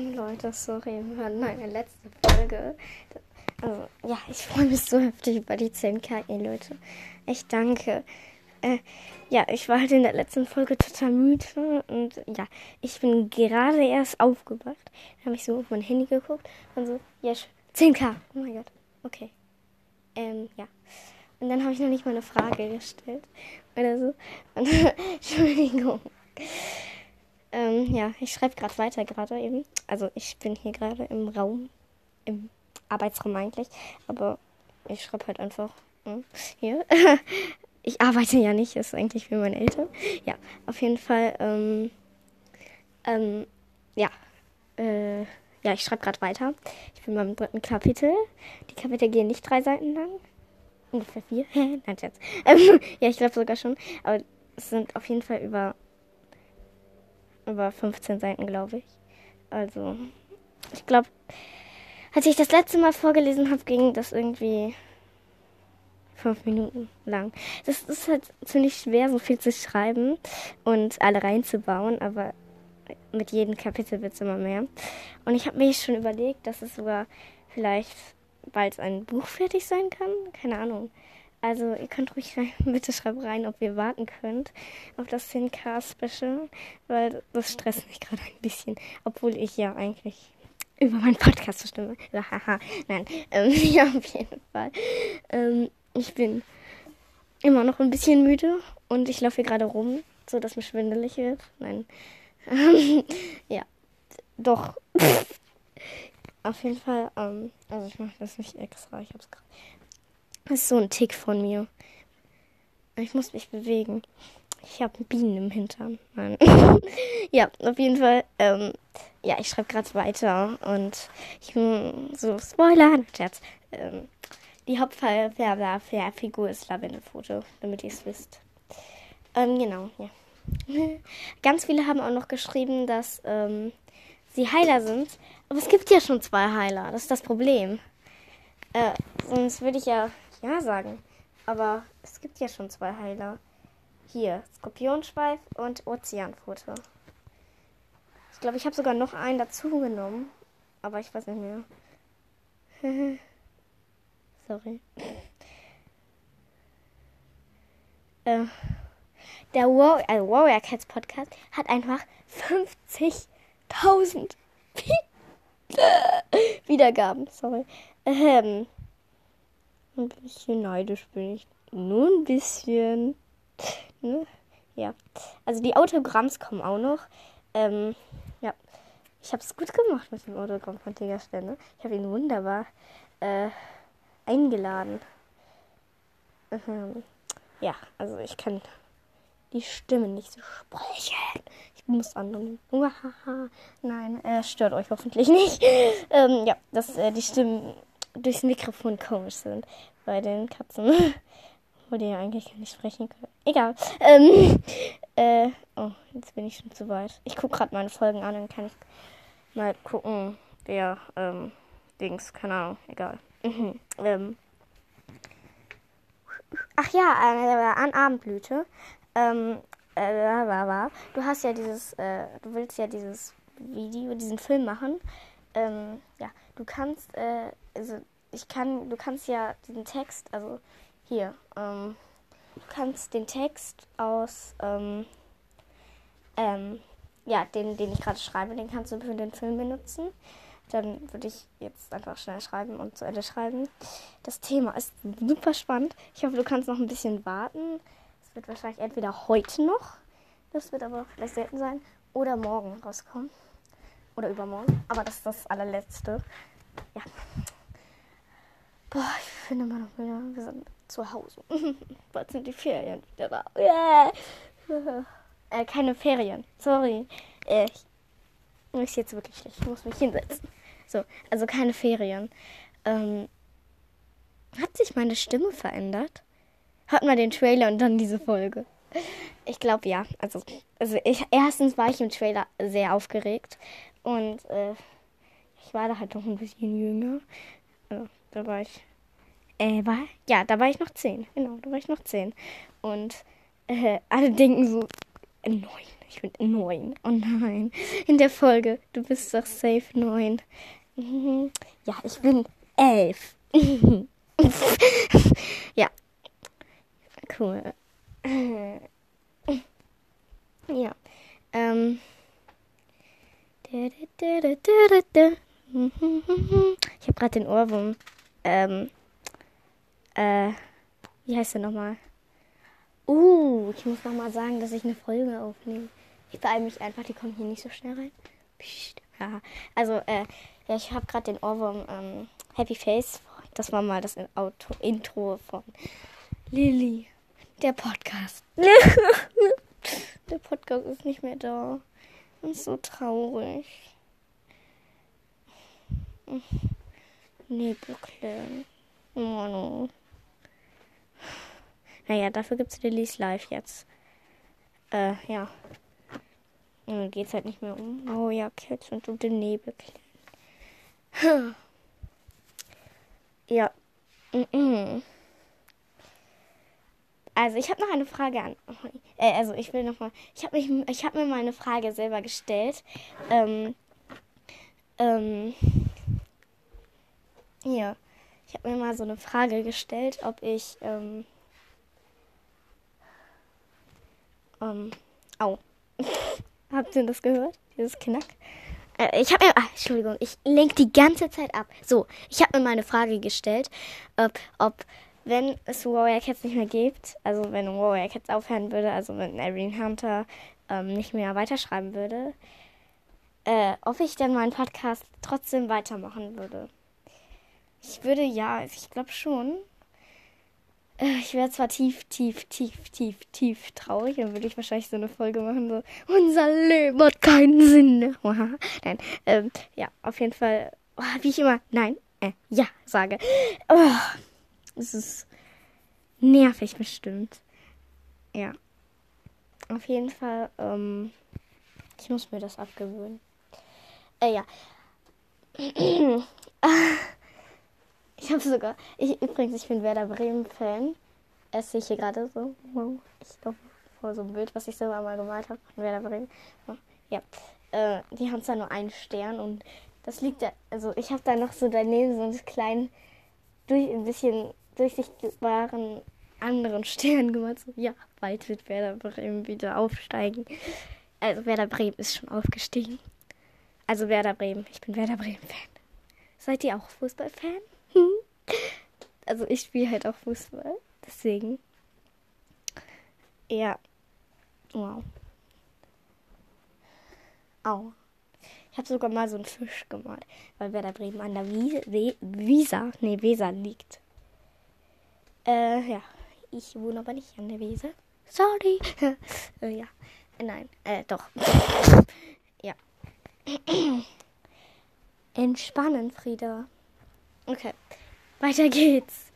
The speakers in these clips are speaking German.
Leute, sorry, wir hören meine letzte Folge. Also, ja, ich freue mich so heftig über die 10k, ey, Leute. Echt danke. Äh, ja, ich war halt in der letzten Folge total müde und ja, ich bin gerade erst aufgewacht. Dann habe ich so auf mein Handy geguckt und so, yes, 10k. Oh mein Gott. Okay. Ähm, ja. Und dann habe ich noch nicht mal eine Frage gestellt. Oder so. Und, Entschuldigung. Ähm, ja, ich schreibe gerade weiter gerade eben. Also ich bin hier gerade im Raum, im Arbeitsraum eigentlich. Aber ich schreibe halt einfach hm, hier. ich arbeite ja nicht, ist eigentlich für meine Eltern. Ja, auf jeden Fall. Ähm, ähm, ja. Äh, ja, ich schreibe gerade weiter. Ich bin beim dritten Kapitel. Die Kapitel gehen nicht drei Seiten lang. Ungefähr vier. Nein, Schatz. Ähm, ja, ich glaube sogar schon. Aber es sind auf jeden Fall über über 15 Seiten, glaube ich. Also, ich glaube, als ich das letzte Mal vorgelesen habe, ging das irgendwie fünf Minuten lang. Das ist halt ziemlich schwer, so viel zu schreiben und alle reinzubauen, aber mit jedem Kapitel wird es immer mehr. Und ich habe mir schon überlegt, dass es sogar vielleicht bald ein Buch fertig sein kann. Keine Ahnung. Also ihr könnt ruhig rein, bitte schreibt rein, ob ihr warten könnt auf das 10K-Special, weil das stresst mich gerade ein bisschen, obwohl ich ja eigentlich über meinen Podcast bestimme. Haha, nein, ähm, ja, auf jeden Fall. Ähm, ich bin immer noch ein bisschen müde und ich laufe hier gerade rum, so dass mir schwindelig wird. Nein. ja, doch. auf jeden Fall, ähm, also ich mache das nicht extra, ich hab's gerade das ist so ein Tick von mir. Ich muss mich bewegen. Ich habe Bienen im Hintern. Nein. ja, auf jeden Fall. Ähm, ja, ich schreibe gerade weiter und ich so Spoiler, Scherz. Ähm, die Hauptfigur ist Lavendelfoto, damit ihr es wisst. Ähm, genau, ja. Ganz viele haben auch noch geschrieben, dass ähm, sie Heiler sind. Aber es gibt ja schon zwei Heiler. Das ist das Problem. Äh, sonst würde ich ja ja sagen. Aber es gibt ja schon zwei Heiler. Hier, Skorpionschweif und Ozeanpfote. Ich glaube, ich habe sogar noch einen dazu genommen. Aber ich weiß nicht mehr. Sorry. äh, der War also Warrior Cats Podcast hat einfach 50.000 Wiedergaben. Sorry. Ähm, ein bisschen neidisch bin ich. Nur ein bisschen. Ne? Ja. Also die Autogramms kommen auch noch. Ähm, ja. Ich habe es gut gemacht mit dem Autogramm von Tigerstelle. Ich habe ihn wunderbar äh, eingeladen. Ähm, ja, also ich kann die Stimme nicht so sprechen. Ich muss anderen. Nein, äh, stört euch hoffentlich nicht. ähm, ja, dass äh, die Stimmen durchs Mikrofon komisch sind bei den Katzen. Wo die ja eigentlich gar nicht sprechen können. Egal. Ähm, äh, oh, jetzt bin ich schon zu weit. Ich gucke gerade meine Folgen an, dann kann ich mal gucken, wer, ähm, Dings, keine Ahnung, egal. Mhm. Ähm, ach ja, äh, an Abendblüte. Ähm, äh, du hast ja dieses, äh, du willst ja dieses Video, diesen Film machen. Ähm, ja, du kannst, äh, also ich kann, du kannst ja den Text, also hier, ähm, du kannst den Text aus, ähm, ähm, ja, den, den ich gerade schreibe, den kannst du für den Film benutzen. Dann würde ich jetzt einfach schnell schreiben und zu Ende schreiben. Das Thema ist super spannend. Ich hoffe, du kannst noch ein bisschen warten. Es wird wahrscheinlich entweder heute noch, das wird aber vielleicht selten sein, oder morgen rauskommen. Oder übermorgen. Aber das ist das allerletzte. Ja. Boah, ich finde immer noch wieder, wir sind zu Hause. Bald sind die Ferien wieder da. Äh, keine Ferien. Sorry. Äh, ich ist jetzt wirklich schlecht. Ich muss mich hinsetzen. So, also keine Ferien. Ähm, hat sich meine Stimme verändert? Hört mal den Trailer und dann diese Folge. Ich glaube ja. Also, also ich, erstens war ich im Trailer sehr aufgeregt und äh, ich war da halt noch ein bisschen jünger. Da war ich. Äh, war, ja, da war ich noch zehn. Genau, da war ich noch zehn. Und äh, alle denken so, neun. Ich bin neun. Oh nein. In der Folge. Du bist doch safe neun. Mhm. Ja, ich bin elf. ja. Cool. Ja. Ähm. Ich habe gerade den Ohrwurm. Ähm. Äh. Wie heißt der nochmal? Uh, ich muss nochmal sagen, dass ich eine Folge aufnehme. Ich beeile mich einfach, die kommen hier nicht so schnell rein. Psst. Ja. Also, äh, ja, ich habe gerade den Ohrwurm ähm, Happy Face. Das war mal das Auto Intro von Lilly, der Podcast. der Podcast ist nicht mehr da. Das ist so traurig. Nebelclan. Oh no. Naja, dafür gibt es Lillys Live jetzt. Äh, ja. Und dann geht's halt nicht mehr um. Oh ja, Cats und um den Nebelclan. Ja. Also ich habe noch eine Frage an. Äh, also ich will noch mal. Ich habe mich, ich habe mir mal eine Frage selber gestellt. Ähm, ähm, hier. Ich habe mir mal so eine Frage gestellt, ob ich ähm, ähm, au. Habt ihr das gehört? Dieses Knack? Äh, ich habe mir, ah, Entschuldigung, ich lenke die ganze Zeit ab. So, ich habe mir mal eine Frage gestellt, ob, ob wenn es Warrior Cats nicht mehr gibt, also wenn Warrior Cats aufhören würde, also wenn Irene Hunter ähm, nicht mehr weiterschreiben würde, äh, ob ich dann meinen Podcast trotzdem weitermachen würde. Ich würde ja, ich glaube schon. Äh, ich wäre zwar tief, tief, tief, tief, tief traurig, dann würde ich wahrscheinlich so eine Folge machen, so, unser Leben hat keinen Sinn. nein, ähm, ja, auf jeden Fall, oh, wie ich immer, nein, äh, ja, sage. Oh, es ist nervig bestimmt. Ja. Auf jeden Fall, ähm, ich muss mir das abgewöhnen. Äh, ja. Ich habe sogar, ich, übrigens, ich bin Werder Bremen-Fan. Es sehe ich hier gerade so. Ich glaube, vor so einem Bild, was ich selber mal gemalt habe von Werder Bremen. Ja. Äh, die haben zwar nur einen Stern und das liegt da, also ich habe da noch so daneben so einen kleinen, durch, ein bisschen durchsichtbaren anderen Stern gemacht. So, ja, bald wird Werder Bremen wieder aufsteigen. Also Werder Bremen ist schon aufgestiegen. Also Werder Bremen, ich bin Werder Bremen-Fan. Seid ihr auch Fußballfan? Also ich spiele halt auch Fußball. Deswegen. Ja. Wow. Au. Ich habe sogar mal so einen Fisch gemalt, weil Werder Bremen an der Wiesa, nee, Weser liegt. Äh, ja. Ich wohne aber nicht an der Weser. Sorry. äh, ja. Nein, äh, doch. ja. Entspannen, Frieda. Okay. Weiter geht's.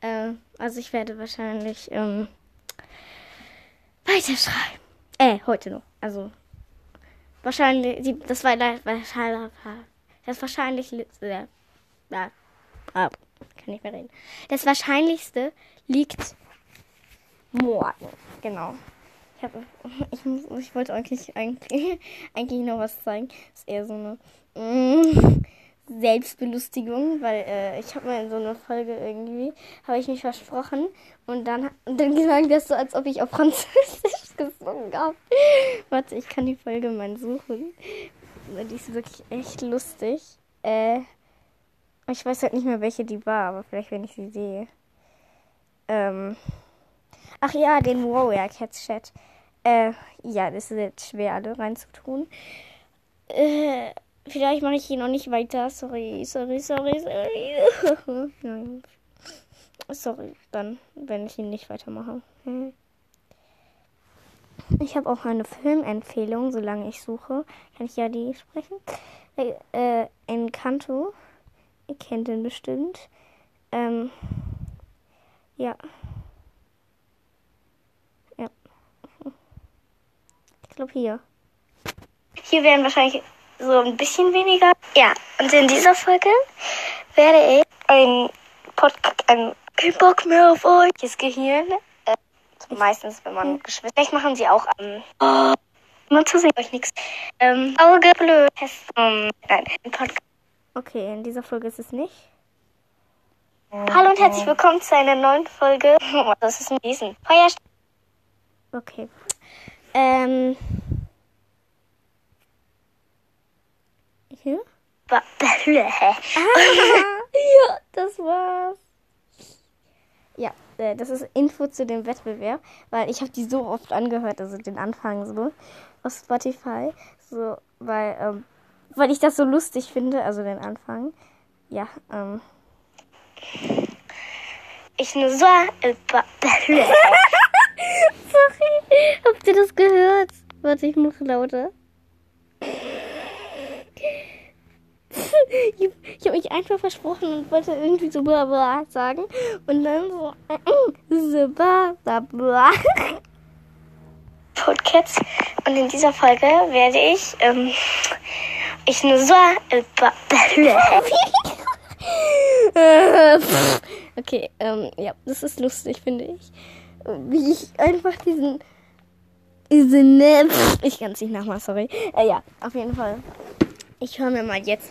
Äh, also ich werde wahrscheinlich ähm, weiterschreiben. Äh, heute noch. Also wahrscheinlich, die, das war wahrscheinlich, das wahrscheinlich, äh, äh, äh, kann nicht mehr reden. Das Wahrscheinlichste liegt morgen. Genau. Ich, hab, ich, ich wollte eigentlich, eigentlich, eigentlich noch was zeigen. Das ist eher so eine. Mm, Selbstbelustigung, weil äh, ich habe mal in so einer Folge irgendwie, habe ich mich versprochen und dann, und dann klang das so, als ob ich auf Französisch gesungen habe. Warte, ich kann die Folge mal suchen. Die ist wirklich echt lustig. Äh, ich weiß halt nicht mehr, welche die war, aber vielleicht, wenn ich sie sehe. Ähm, ach ja, den Warrior Cats Chat. Äh, ja, das ist jetzt schwer, alle reinzutun. Äh, Vielleicht mache ich hier noch nicht weiter. Sorry, sorry, sorry, sorry. sorry, dann, wenn ich ihn nicht weitermache. Hm. Ich habe auch eine Filmempfehlung, solange ich suche. Kann ich ja die sprechen? Äh, äh Encanto. Ihr kennt den bestimmt. Ähm, ja. Ja. Ich glaube hier. Hier werden wahrscheinlich so ein bisschen weniger. Ja, und in dieser Folge werde ich ein Podcast, ein kein Bock mehr auf euch. Das Gehirn. Äh, meistens, wenn man Geschwister. Vielleicht machen sie auch ähm, Nur zu sehen euch nichts. Ähm, Auge blöd. Um, nein, ein Podcast. Okay, in dieser Folge ist es nicht. Hallo und herzlich willkommen zu einer neuen Folge. Das ist ein Riesen. Feuer. Okay. Ähm. Hier? ah, ja, das war's. Ja, äh, das ist Info zu dem Wettbewerb, weil ich habe die so oft angehört, also den Anfang so auf Spotify, so weil ähm, weil ich das so lustig finde, also den Anfang. Ja, ähm. Ich nur so. Sorry, habt ihr das gehört? Warte, ich mache lauter. ich, ich habe mich einfach versprochen und wollte irgendwie so bla bla sagen. Und dann so. so bla bla bla. Podcasts. Und in dieser Folge werde ich. Ähm, ich nur so. okay, ähm, ja, das ist lustig, finde ich. Wie ich einfach diesen. Diesen. Ich kann es nicht nachmachen, sorry. Äh, ja, auf jeden Fall. Ich höre mir mal jetzt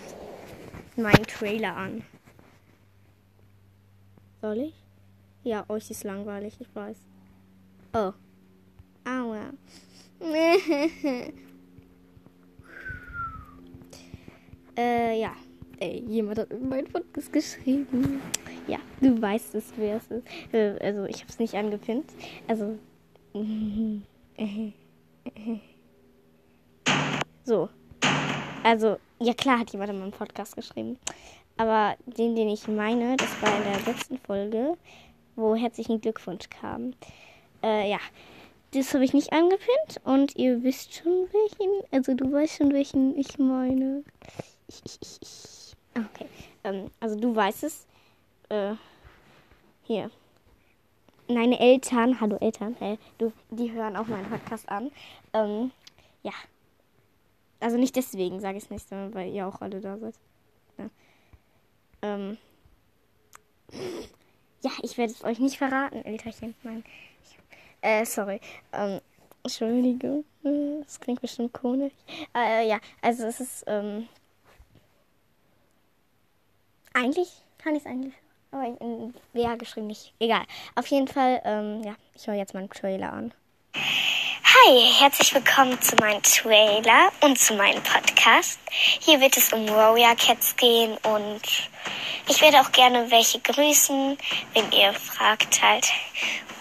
meinen Trailer an. Soll ich? Ja, euch ist langweilig, ich weiß. Oh. Aua. äh, ja. Ey, jemand hat in meinen Podcast geschrieben. Ja, du weißt es, wer es ist. Äh, also, ich habe es nicht angepinnt. Also. so. Also, ja klar hat jemand in meinem Podcast geschrieben. Aber den, den ich meine, das war in der letzten Folge, wo herzlichen Glückwunsch kam. Äh, ja. Das habe ich nicht angepinnt und ihr wisst schon welchen. Also du weißt schon welchen ich meine. Ich, ich, ich, ich. Okay. Ähm, also du weißt es. Äh, hier. Meine Eltern, hallo Eltern, äh, du, die hören auch meinen Podcast an. Ähm, ja. Also nicht deswegen sage ich es nicht, sondern weil ihr auch alle da seid. Ja. Ähm. Ja, ich werde es euch nicht verraten, Elterchen. Nein. Äh, sorry. Ähm, Entschuldigung. Das klingt bestimmt komisch. Äh, ja, also es ist, ähm. Eigentlich kann ich es eigentlich. Aber in WH geschrieben nicht. Egal. Auf jeden Fall, ähm, ja, ich höre jetzt meinen Trailer an. Hi, herzlich willkommen zu meinem Trailer und zu meinem Podcast. Hier wird es um Warrior Cats gehen und ich werde auch gerne welche grüßen, wenn ihr fragt halt.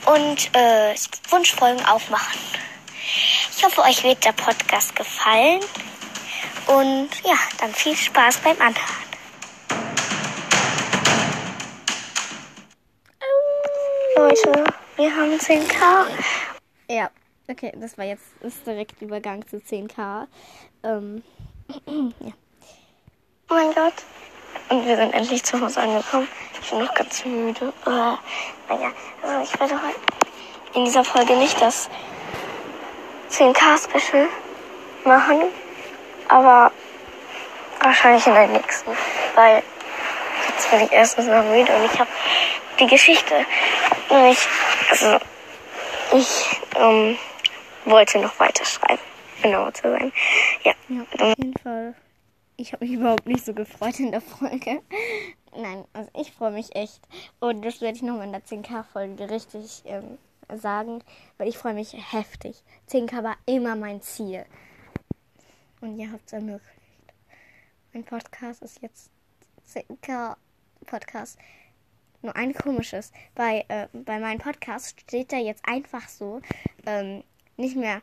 Und äh, Wunschfolgen auch machen. Ich hoffe, euch wird der Podcast gefallen. Und ja, dann viel Spaß beim Anhören. Leute, wir haben 10k. Ja, Okay, das war jetzt ist direkt Übergang zu 10k. Ähm, ja. Oh mein Gott. Und wir sind endlich zu Hause angekommen. Ich bin noch ganz müde. Uh, naja, also ich werde heute in dieser Folge nicht das 10k-Special machen, aber wahrscheinlich in der nächsten, weil jetzt bin ich erstens noch müde und ich habe die Geschichte nämlich, also ich, ähm, wollte noch weiterschreiben. Genau zu sein. Ja. ja auf jeden Fall. Ich habe mich überhaupt nicht so gefreut in der Folge. Nein, also ich freue mich echt. Und das werde ich nochmal in der 10K-Folge richtig ähm, sagen, weil ich freue mich heftig. 10K war immer mein Ziel. Und ihr habt es ermöglicht. Mein Podcast ist jetzt 10K Podcast. Nur ein komisches. Bei, äh, bei meinem Podcast steht da jetzt einfach so, ähm, nicht mehr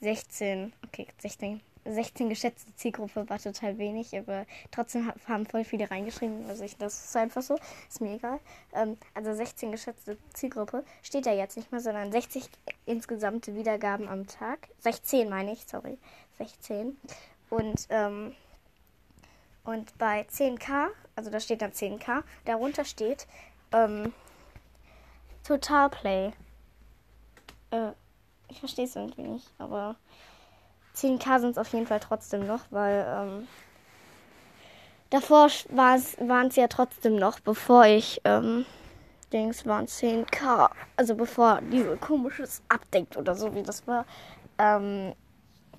16, okay, 16, 16 geschätzte Zielgruppe war total wenig, aber trotzdem haben voll viele reingeschrieben. Also ich, das ist einfach so, ist mir egal. Ähm, also 16 geschätzte Zielgruppe steht da jetzt nicht mehr, sondern 60 insgesamte Wiedergaben am Tag. 16 meine ich, sorry, 16. Und ähm, und bei 10k, also da steht dann 10k, darunter steht ähm, Total Play. Äh, ich verstehe es irgendwie nicht, aber 10k sind es auf jeden Fall trotzdem noch, weil ähm, davor waren es ja trotzdem noch, bevor ich ähm, Dings waren 10k, also bevor dieses komisches Update oder so wie das war, ähm,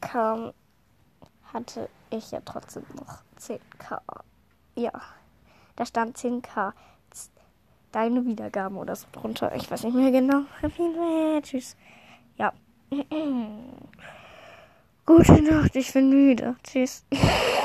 kam, hatte ich ja trotzdem noch 10k. Ja, da stand 10k. Deine Wiedergaben oder so drunter. Ich weiß nicht mehr genau. Auf jeden Fall. Tschüss. Ja. Gute Nacht, ich bin müde. Tschüss.